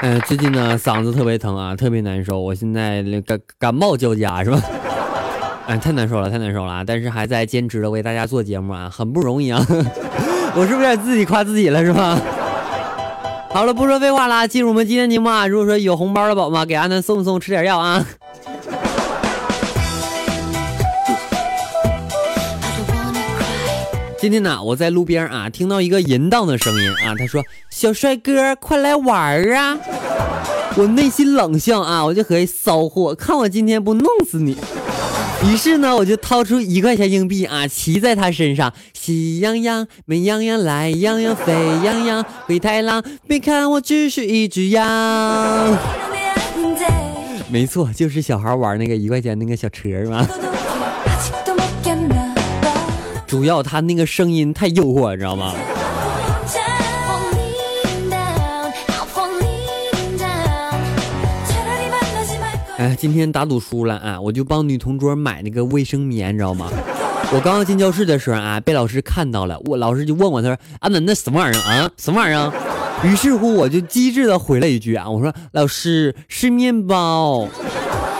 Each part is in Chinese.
嗯，最近呢嗓子特别疼啊，特别难受，我现在那感感冒交加是吧？哎，太难受了，太难受了啊！但是还在坚持的为大家做节目啊，很不容易啊。我是不是自己夸自己了是吧？好了，不说废话了，进入我们今天节目啊。如果说有红包的宝宝，给阿南送送吃点药啊。今天呢，我在路边啊，听到一个淫荡的声音啊，他说：“小帅哥，快来玩儿啊！”我内心冷笑啊，我就合计骚货，看我今天不弄死你！于是呢，我就掏出一块钱硬币啊，骑在他身上，喜羊羊、美羊羊、懒羊羊、沸羊羊、灰太狼，别看我只是一只羊。没错，就是小孩玩那个一块钱那个小车是吧？主要他那个声音太诱惑，你知道吗？哎，今天打赌输了啊，我就帮女同桌买那个卫生棉，你知道吗？我刚刚进教室的时候啊，被老师看到了，我老师就问我，他说啊，那那什么玩意儿啊？什么玩意儿？于是乎，我就机智的回了一句啊，我说老师是面包。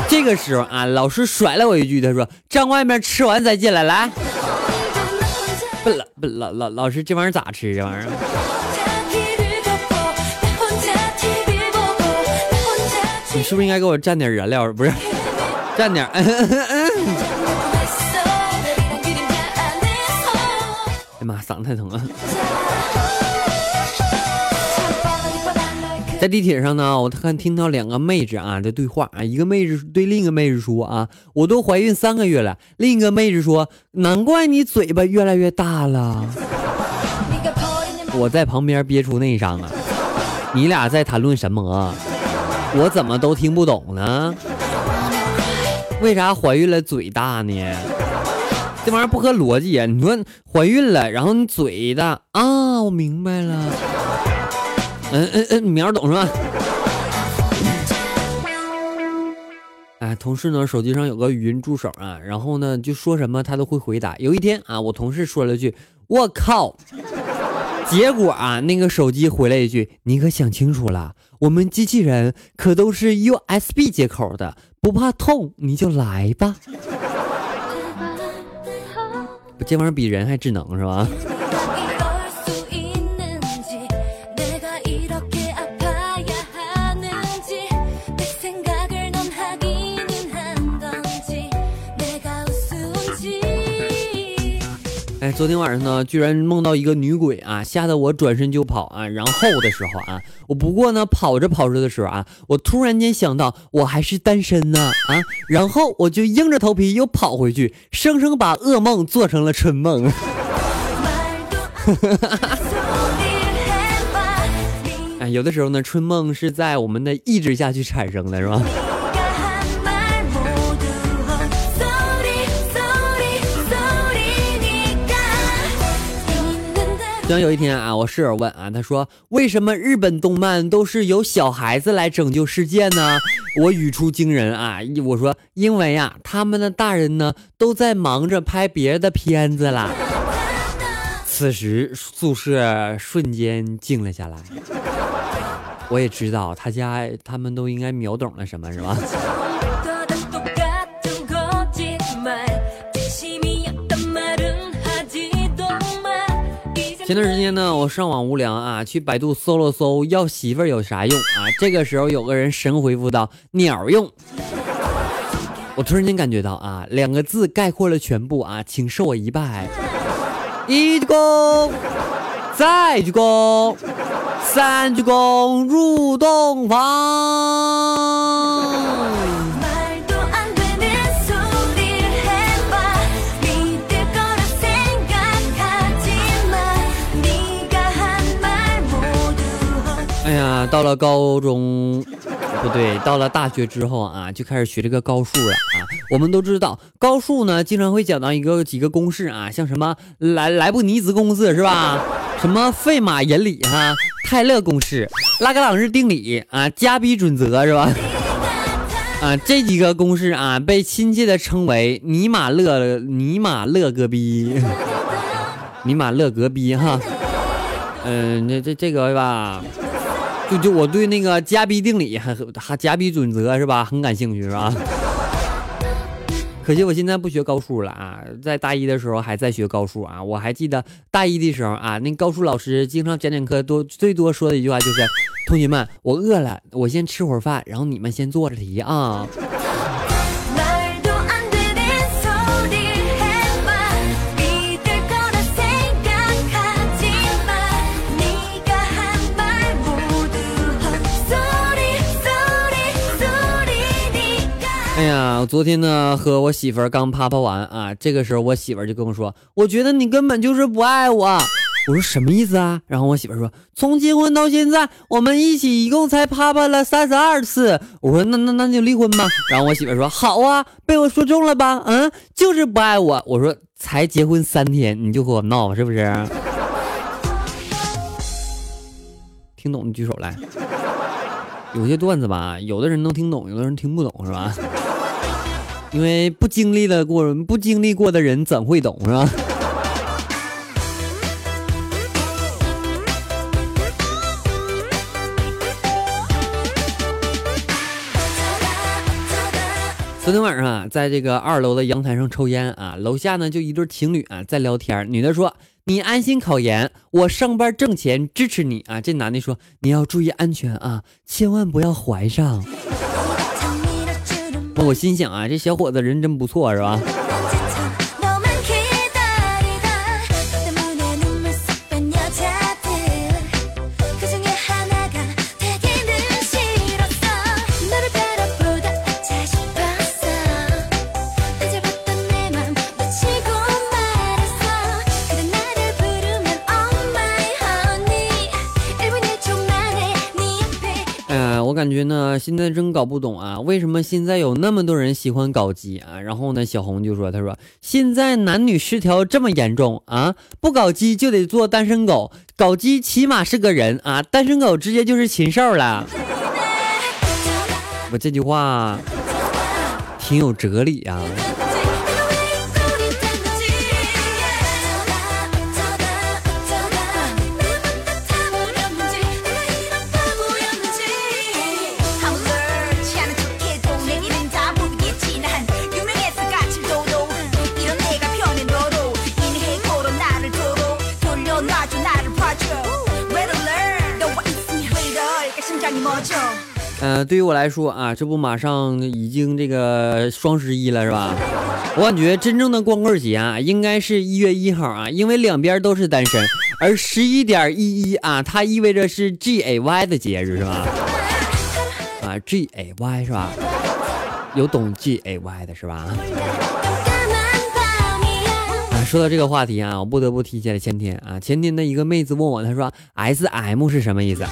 这个时候啊，老师甩了我一句，他说站外面吃完再进来，来。老不老老老师，这玩意儿咋吃？这玩意儿？你是不是应该给我蘸点燃料？不是，蘸点。哎呀妈，嗓子太疼了。在地铁上呢，我看听到两个妹子啊的对话啊，一个妹子对另一个妹子说啊，我都怀孕三个月了。另一个妹子说，难怪你嘴巴越来越大了。我在旁边憋出内伤啊，你俩在谈论什么？我怎么都听不懂呢？为啥怀孕了嘴大呢？这玩意儿不合逻辑啊！你说怀孕了，然后你嘴大啊？我明白了。嗯嗯嗯，苗懂是吧？哎，同事呢手机上有个语音助手啊，然后呢就说什么他都会回答。有一天啊，我同事说了句“我靠”，结果啊那个手机回了一句：“你可想清楚了，我们机器人可都是 USB 接口的，不怕痛你就来吧。”这玩意儿比人还智能是吧？昨天晚上呢，居然梦到一个女鬼啊，吓得我转身就跑啊。然后的时候啊，我不过呢，跑着跑着的时候啊，我突然间想到我还是单身呢啊，然后我就硬着头皮又跑回去，生生把噩梦做成了春梦。哎，有的时候呢，春梦是在我们的意志下去产生的，是吧？等有一天啊，我室友问啊，他说：“为什么日本动漫都是由小孩子来拯救世界呢？”我语出惊人啊，我说：“因为呀，他们的大人呢都在忙着拍别的片子啦。”此时宿舍瞬间静了下来。我也知道他家他们都应该秒懂了什么，是吧？前段时间呢，我上网无聊啊，去百度搜了搜要媳妇儿有啥用啊？这个时候有个人神回复道：鸟用。我突然间感觉到啊，两个字概括了全部啊，请受我一拜。一鞠躬，再鞠躬，三鞠躬入洞房。到了高中，不对，到了大学之后啊，就开始学这个高数了啊。我们都知道，高数呢经常会讲到一个几个公式啊，像什么莱莱布尼兹公式是吧？什么费马原理哈，泰勒公式、拉格朗日定理啊，加比准则是吧？啊，这几个公式啊，被亲切的称为尼玛勒尼玛勒格逼，尼玛勒格逼哈。嗯，这这这个吧，就就我对那个加比定理还还加比准则是吧，很感兴趣是吧？可惜我现在不学高数了啊，在大一的时候还在学高数啊。我还记得大一的时候啊，那高数老师经常讲讲课，多最多说的一句话就是：“同学们，我饿了，我先吃会儿饭，然后你们先做着题啊。”哎呀，昨天呢和我媳妇儿刚啪啪完啊，这个时候我媳妇儿就跟我说：“我觉得你根本就是不爱我。”我说什么意思啊？然后我媳妇儿说：“从结婚到现在，我们一起一共才啪啪了三十二次。”我说：“那那那就离婚吧。”然后我媳妇儿说：“好啊，被我说中了吧？嗯，就是不爱我。”我说：“才结婚三天你就和我闹是不是？” 听懂的举手来。有些段子吧，有的人能听懂，有的人听不懂，是吧？因为不经历的过，不经历过的人怎会懂，是吧？昨天晚上啊，在这个二楼的阳台上抽烟啊，楼下呢就一对情侣啊在聊天。女的说：“你安心考研，我上班挣钱支持你啊。”这男的说：“你要注意安全啊，千万不要怀上。”我心想啊，这小伙子人真不错，是吧？感觉呢，现在真搞不懂啊，为什么现在有那么多人喜欢搞基啊？然后呢，小红就说：“他说现在男女失调这么严重啊，不搞基就得做单身狗，搞基起码是个人啊，单身狗直接就是禽兽了。”我这句话挺有哲理啊。呃，对于我来说啊，这不马上已经这个双十一了是吧？我感觉真正的光棍节啊，应该是一月一号啊，因为两边都是单身。而十一点一一啊，它意味着是 G A Y 的节日是吧？啊，G A Y 是吧？有懂 G A Y 的是吧？啊，说到这个话题啊，我不得不提起来前天啊，前天的一个妹子问我，她说 S M 是什么意思？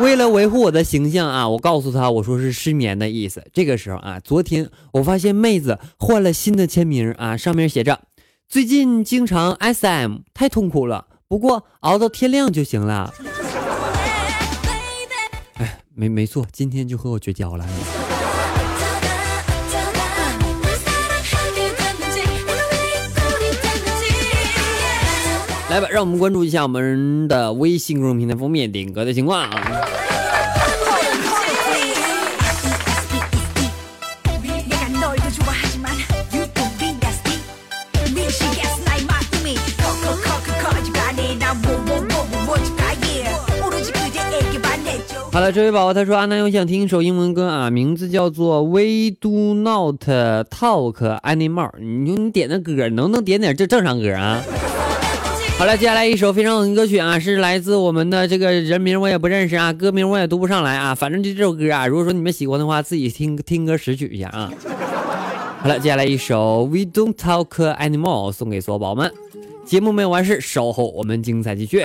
为了维护我的形象啊，我告诉他我说是失眠的意思。这个时候啊，昨天我发现妹子换了新的签名啊，上面写着最近经常 SM 太痛苦了，不过熬到天亮就行了。哎，没没错，今天就和我绝交了。来吧，让我们关注一下我们的微信公众平台封面点歌的情况啊。好了，这位宝宝他说：“阿南，我想听一首英文歌啊，名字叫做《We Do Not Talk Anymore》。你说你点的歌，能不能点点这正常歌啊？”好了，接下来一首非常好听歌曲啊，是来自我们的这个人名我也不认识啊，歌名我也读不上来啊，反正就这首歌啊。如果说你们喜欢的话，自己听听歌识曲一下啊。好了，接下来一首《We Don't Talk Anymore》送给所有宝宝们。节目没有完事，稍后我们精彩继续。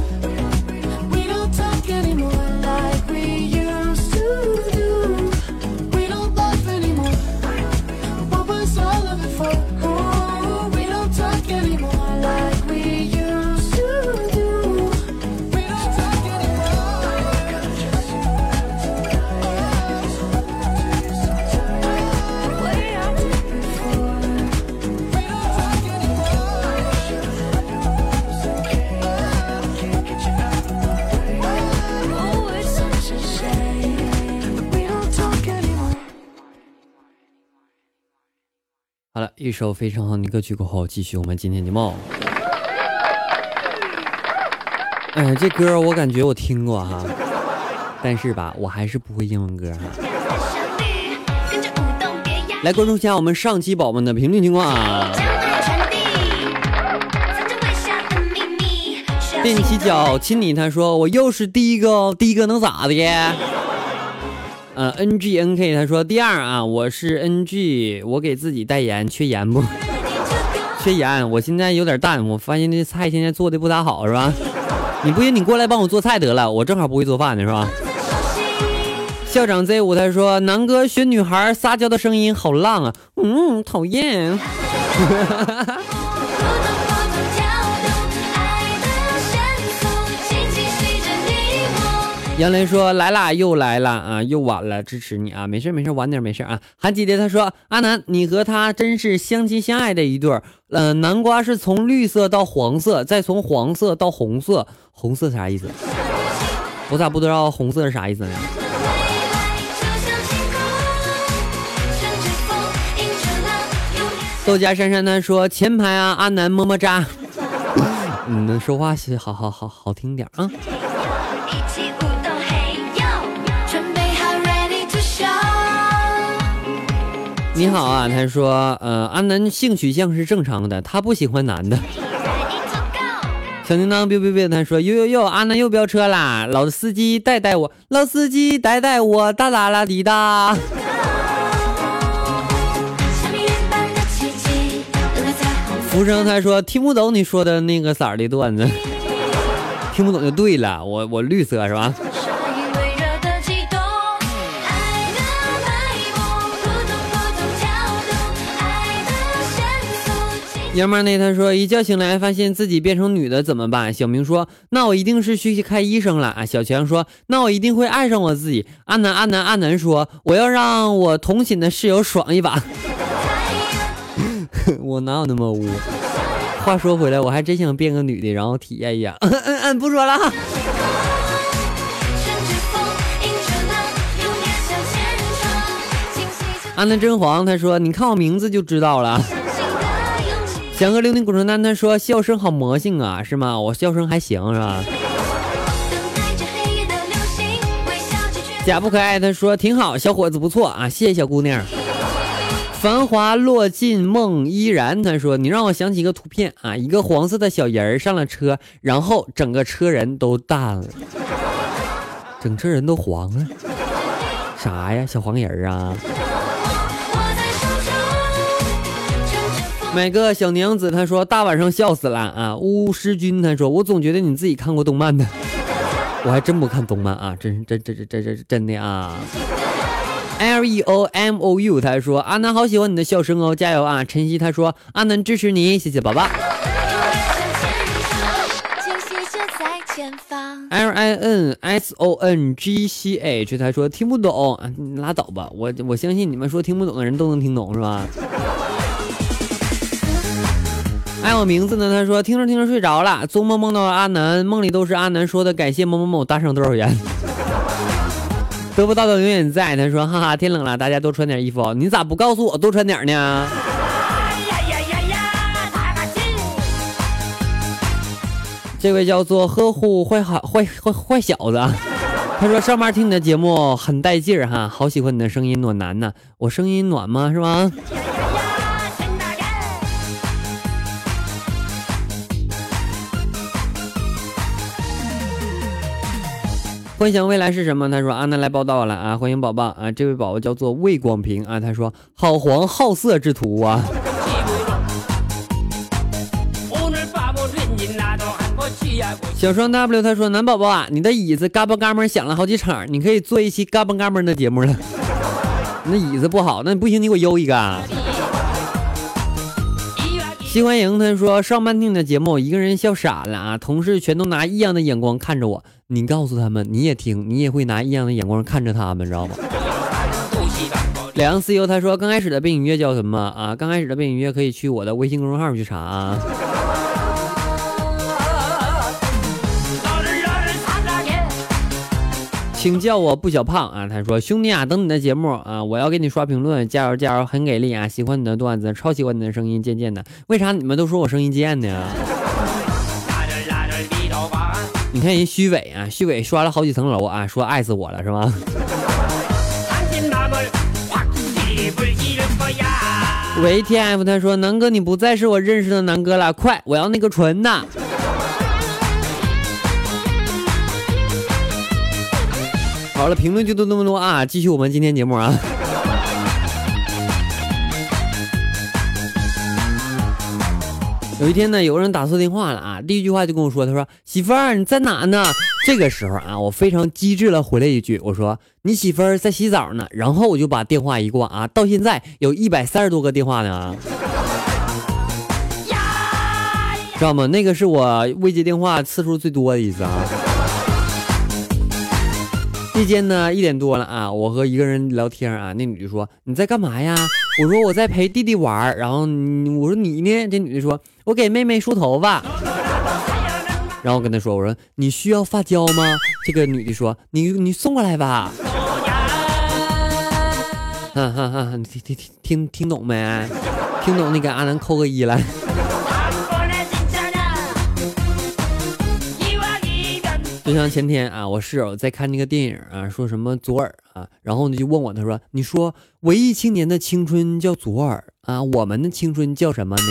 一首非常好的歌曲过后，继续我们今天的梦。哎呀，这歌我感觉我听过哈，但是吧，我还是不会英文歌哈。来关注一下我们上期宝宝们的评论情况啊。踮起脚亲你，他说我又是第一个哦，第一个能咋的？呃，N G N K 他说第二啊，我是 N G，我给自己代言，缺盐不？缺盐，我现在有点淡，我发现这菜现在做的不咋好，是吧？你不行，你过来帮我做菜得了，我正好不会做饭呢，是吧？校长 Z 五他说南哥学女孩撒娇的声音好浪啊，嗯，讨厌。杨雷说来啦，又来了啊，又晚了，支持你啊，没事没事，晚点没事啊。韩姐姐她说阿南，你和他真是相亲相爱的一对儿。呃，南瓜是从绿色到黄色，再从黄色到红色，红色啥意思？我咋不知道红色是啥意思呢？豆家珊珊她说前排啊，阿南么么哒。你，能说话好好好好听点啊。你好啊，他说呃，阿南性取向是正常的，他不喜欢男的。小叮当 biu biu biu，他说呦呦呦，阿南又飙车啦！老司机带带我，老司机带带我，哒啦啦滴哒。像命运般的奇迹，等待彩虹。福生他说听不懂你说的那个色儿的段子，听不懂就对了，我我绿色是吧？爷们儿呢？他说一觉醒来发现自己变成女的怎么办？小明说那我一定是去看医生了。小强说那我一定会爱上我自己。阿南阿南阿南说我要让我同寝的室友爽一把。我哪有那么污？话说回来，我还真想变个女的，然后体验一下。嗯嗯嗯，不说了哈。乘着风，迎着浪，永远向前闯。惊喜着安南真黄他说：“你看我名字就知道了。”翔哥溜冰古城丹他说：“笑声好魔性啊，是吗？我笑声还行是吧？”假不可爱他说：“挺好，小伙子不错啊，谢谢小姑娘。”繁华落尽梦依然，他说：“你让我想起一个图片啊，一个黄色的小人儿上了车，然后整个车人都淡了，整车人都黄了，啥呀？小黄人儿啊？”买个小娘子，他说大晚上笑死了啊！巫师君他说我总觉得你自己看过动漫的，我还真不看动漫啊，真是真真真真真真的啊！L E O M O U 他说阿南好喜欢你的笑声哦，加油啊！晨曦他说阿南支持你，谢谢宝宝。L I N S O N G C H 他说听不懂，拉倒吧，我我相信你们说听不懂的人都能听懂是吧？爱我名字呢？他说听着听着睡着了，做梦梦到了阿南，梦里都是阿南说的感谢某某某打赏多少元，得不到的永远在。他说哈哈，天冷了，大家多穿点衣服。你咋不告诉我多穿点呢？这位叫做呵护坏好坏坏坏小子，他说上班听你的节目很带劲儿哈，好喜欢你的声音，暖男呐。我声音暖吗？是吗？幻想未来是什么？他说啊那来报道了啊欢迎宝宝啊这位宝宝叫做魏广平啊他说好黄好色之徒啊。小双 w 他说男宝宝啊你的椅子嘎嘣嘎嘣响了好几场你可以做一期嘎嘣嘎嘣的节目了。那椅子不好那不行你给我邮一个啊。新欢迎他说上半天的节目一个人笑傻了啊同事全都拿异样的眼光看着我你告诉他们，你也听，你也会拿异样的眼光看着他们，知道吗？梁思优他说，刚开始的背景音乐叫什么啊？刚开始的背景音乐可以去我的微信公众号去查啊。请叫我不小胖啊！他说：“兄弟啊，等你的节目啊，我要给你刷评论，加油加油，很给力啊！喜欢你的段子，超喜欢你的声音，贱贱的，为啥你们都说我声音贱呢？”你看人虚伪啊，虚伪刷了好几层楼啊，说爱死我了是吗？喂，tf 他说，南哥你不再是我认识的南哥了，快，我要那个纯呐。好了，评论就都那么多啊，继续我们今天节目啊。有一天呢，有个人打错电话了啊，第一句话就跟我说，他说媳妇儿你在哪呢？这个时候啊，我非常机智了回了一句，我说你媳妇儿在洗澡呢。然后我就把电话一挂啊，到现在有一百三十多个电话呢啊。知道吗？那个是我未接电话次数最多的一次啊。夜间呢一点多了啊，我和一个人聊天啊，那女的说你在干嘛呀？我说我在陪弟弟玩，然后我说你呢？这女的说我给妹妹梳头发。然后我跟她说我说你需要发胶吗？这个女的说你你送过来吧。哈哈 哈，你听听听听懂没？听懂那个阿南扣个一来。就像前天啊，我室友在看那个电影啊，说什么左耳啊，然后呢就问我，他说：“你说文艺青年的青春叫左耳啊，我们的青春叫什么呢？”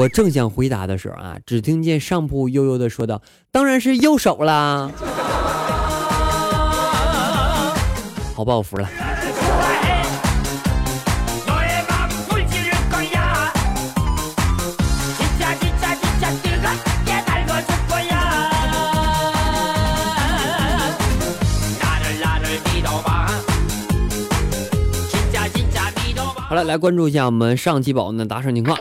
我正想回答的时候啊，只听见上铺悠悠的说道：“当然是右手啦。”好吧，我服了。来关注一下我们上期宝宝们的打赏情况。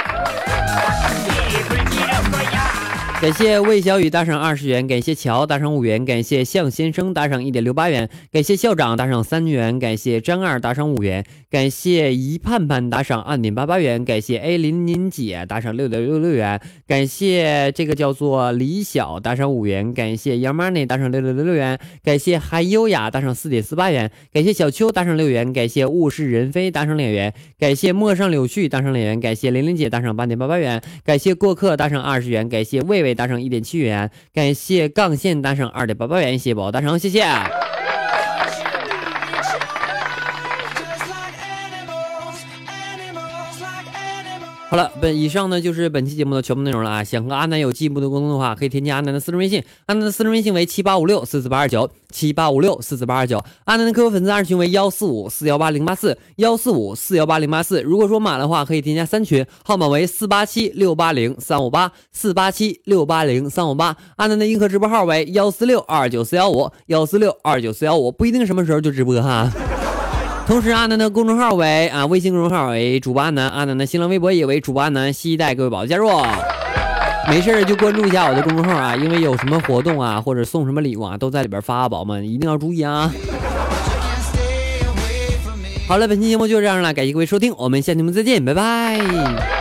感谢魏小雨打赏二十元感谢乔打赏五元感谢向先生打赏一点六八元。感谢校长打赏三元感谢张二打赏五元感谢一盼盼打赏二点八八元感谢 a 林林姐打赏六点六六元感谢这个叫做李晓打赏五元感谢杨玛尼打赏六点六六元感谢韩优雅打赏四点四八元感谢小秋打赏六元感谢物是人非打赏两元感谢陌上柳絮打赏两元感谢玲玲姐打赏八点八八元感谢过客打赏二十元感谢魏魏打赏一点七元，感谢杠线打赏二点八八元，谢谢宝宝打赏，谢谢。好了，本以上呢就是本期节目的全部内容了啊！想和阿南有进一步的沟通的话，可以添加阿南的私人微信，阿南的私人微信为七八五六四四八二九七八五六四四八二九，阿南的 QQ 粉丝二群为幺四五四幺八零八四幺四五四幺八零八四。如果说满的话，可以添加三群，号码为四八七六八零三五八四八七六八零三五八。阿南的硬核直播号为幺四六二九四幺五幺四六二九四幺五，不一定什么时候就直播哈。同时，阿南的公众号为啊，微信公众号为主播阿南，阿南的新浪微博也为主播阿南，期待各位宝宝加入。没事就关注一下我的公众号啊，因为有什么活动啊，或者送什么礼物啊，都在里边发，宝宝们一定要注意啊。好了，本期节目就这样了，感谢各位收听，我们下期节目再见，拜拜。